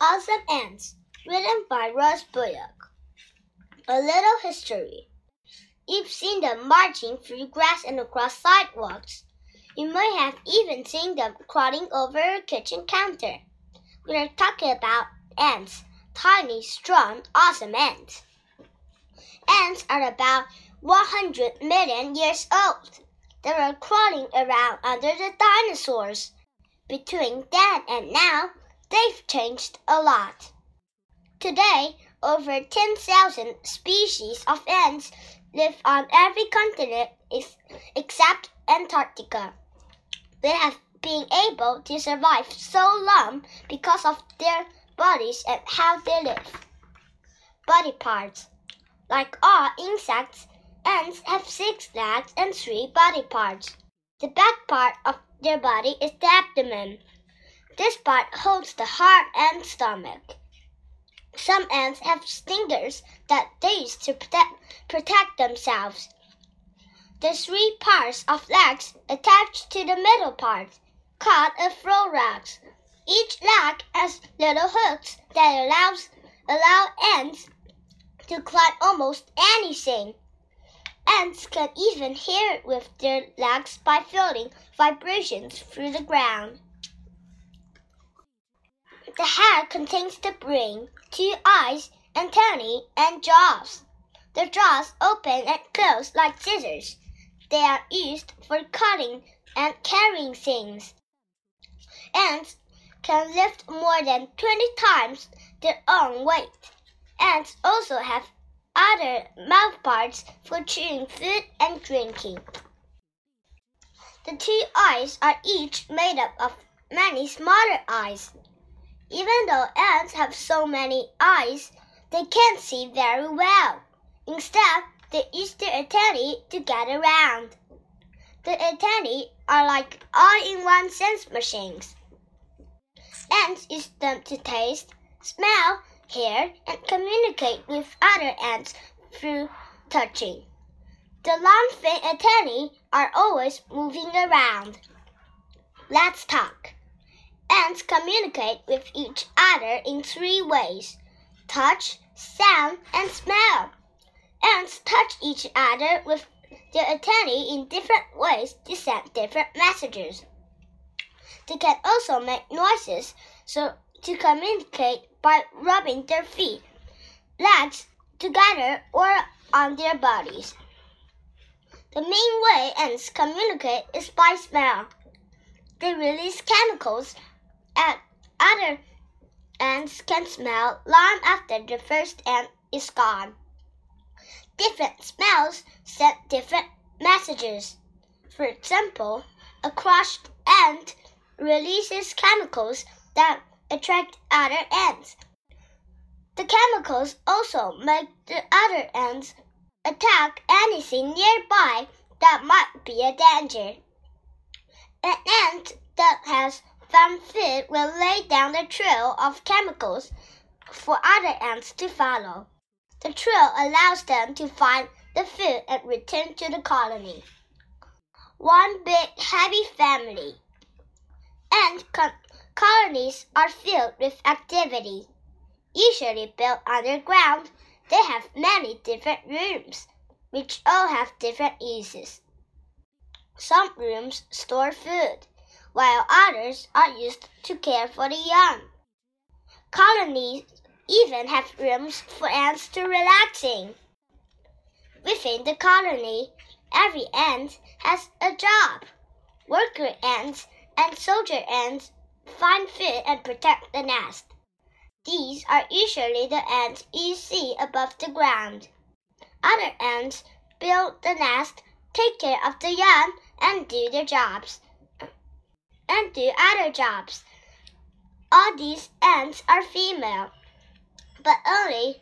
Awesome Ants, written by Ross Bullock. A little history. You've seen them marching through grass and across sidewalks. You may have even seen them crawling over a kitchen counter. We are talking about ants, tiny, strong, awesome ants. Ants are about 100 million years old. They were crawling around under the dinosaurs. Between then and now, They've changed a lot. Today, over 10,000 species of ants live on every continent except Antarctica. They have been able to survive so long because of their bodies and how they live. Body parts. Like all insects, ants have six legs and three body parts. The back part of their body is the abdomen. This part holds the heart and stomach. Some ants have stingers that they use to protect, protect themselves. The three pairs of legs attached to the middle part, called a thorax. Each leg has little hooks that allows allow ants to climb almost anything. Ants can even hear with their legs by feeling vibrations through the ground. The head contains the brain, two eyes, antennae, and jaws. The jaws open and close like scissors. They are used for cutting and carrying things. Ants can lift more than 20 times their own weight. Ants also have other mouth parts for chewing food and drinking. The two eyes are each made up of many smaller eyes. Even though ants have so many eyes, they can't see very well. Instead, they use their antennae to get around. The antennae are like all-in-one sense machines. Ants use them to taste, smell, hear, and communicate with other ants through touching. The long fin antennae are always moving around. Let's talk. Ants communicate with each other in three ways touch, sound, and smell. Ants touch each other with their antennae in different ways to send different messages. They can also make noises so to communicate by rubbing their feet, legs together or on their bodies. The main way ants communicate is by smell. They release chemicals other ants can smell long after the first ant is gone. Different smells send different messages. For example, a crushed ant releases chemicals that attract other ants. The chemicals also make the other ants attack anything nearby that might be a danger. An ant that has found food will lay down a trail of chemicals for other ants to follow. The trail allows them to find the food and return to the colony. One big happy family. Ant colonies are filled with activity. Usually built underground, they have many different rooms, which all have different uses. Some rooms store food while others are used to care for the young. Colonies even have rooms for ants to relax in. Within the colony, every ant has a job. Worker ants and soldier ants find food and protect the nest. These are usually the ants you see above the ground. Other ants build the nest, take care of the young, and do their jobs and do other jobs. All these ants are female, but only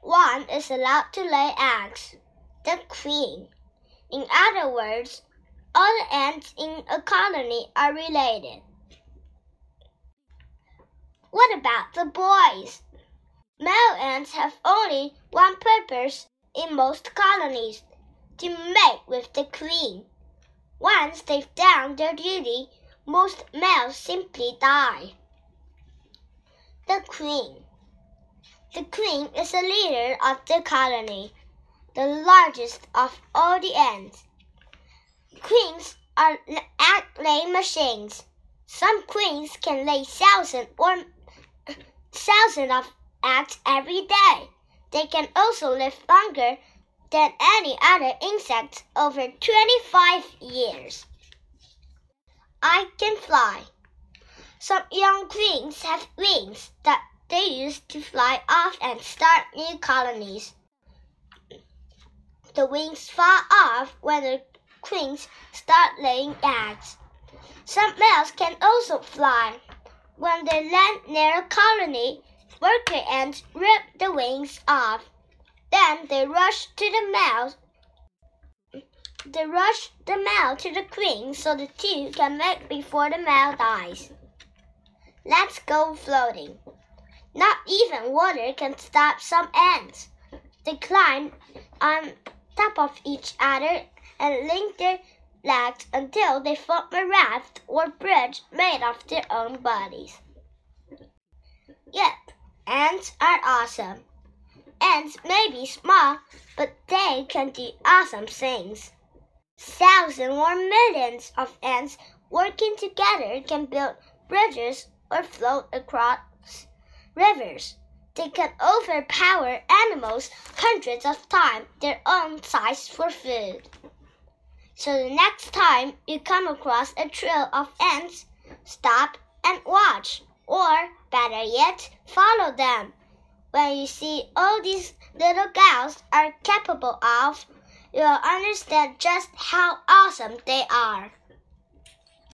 one is allowed to lay eggs, the queen. In other words, all the ants in a colony are related. What about the boys? Male ants have only one purpose in most colonies to mate with the queen. Once they've done their duty, most males simply die. The queen. The queen is the leader of the colony, the largest of all the ants. Queens are egg laying machines. Some queens can lay thousands or thousands of eggs every day. They can also live longer than any other insect over 25 years. I can fly. Some young queens have wings that they use to fly off and start new colonies. The wings fall off when the queens start laying eggs. Some males can also fly. When they land near a colony, worker ants rip the wings off. Then they rush to the male. They rush the male to the queen so the two can mate before the male dies. Let's go floating. Not even water can stop some ants. They climb on top of each other and link their legs until they form a raft or bridge made of their own bodies. Yep, ants are awesome. Ants may be small, but they can do awesome things. Thousands or millions of ants working together can build bridges or float across rivers. They can overpower animals hundreds of times their own size for food. So the next time you come across a trail of ants, stop and watch, or better yet, follow them. When you see all these little gals are capable of, you'll understand just how awesome they are.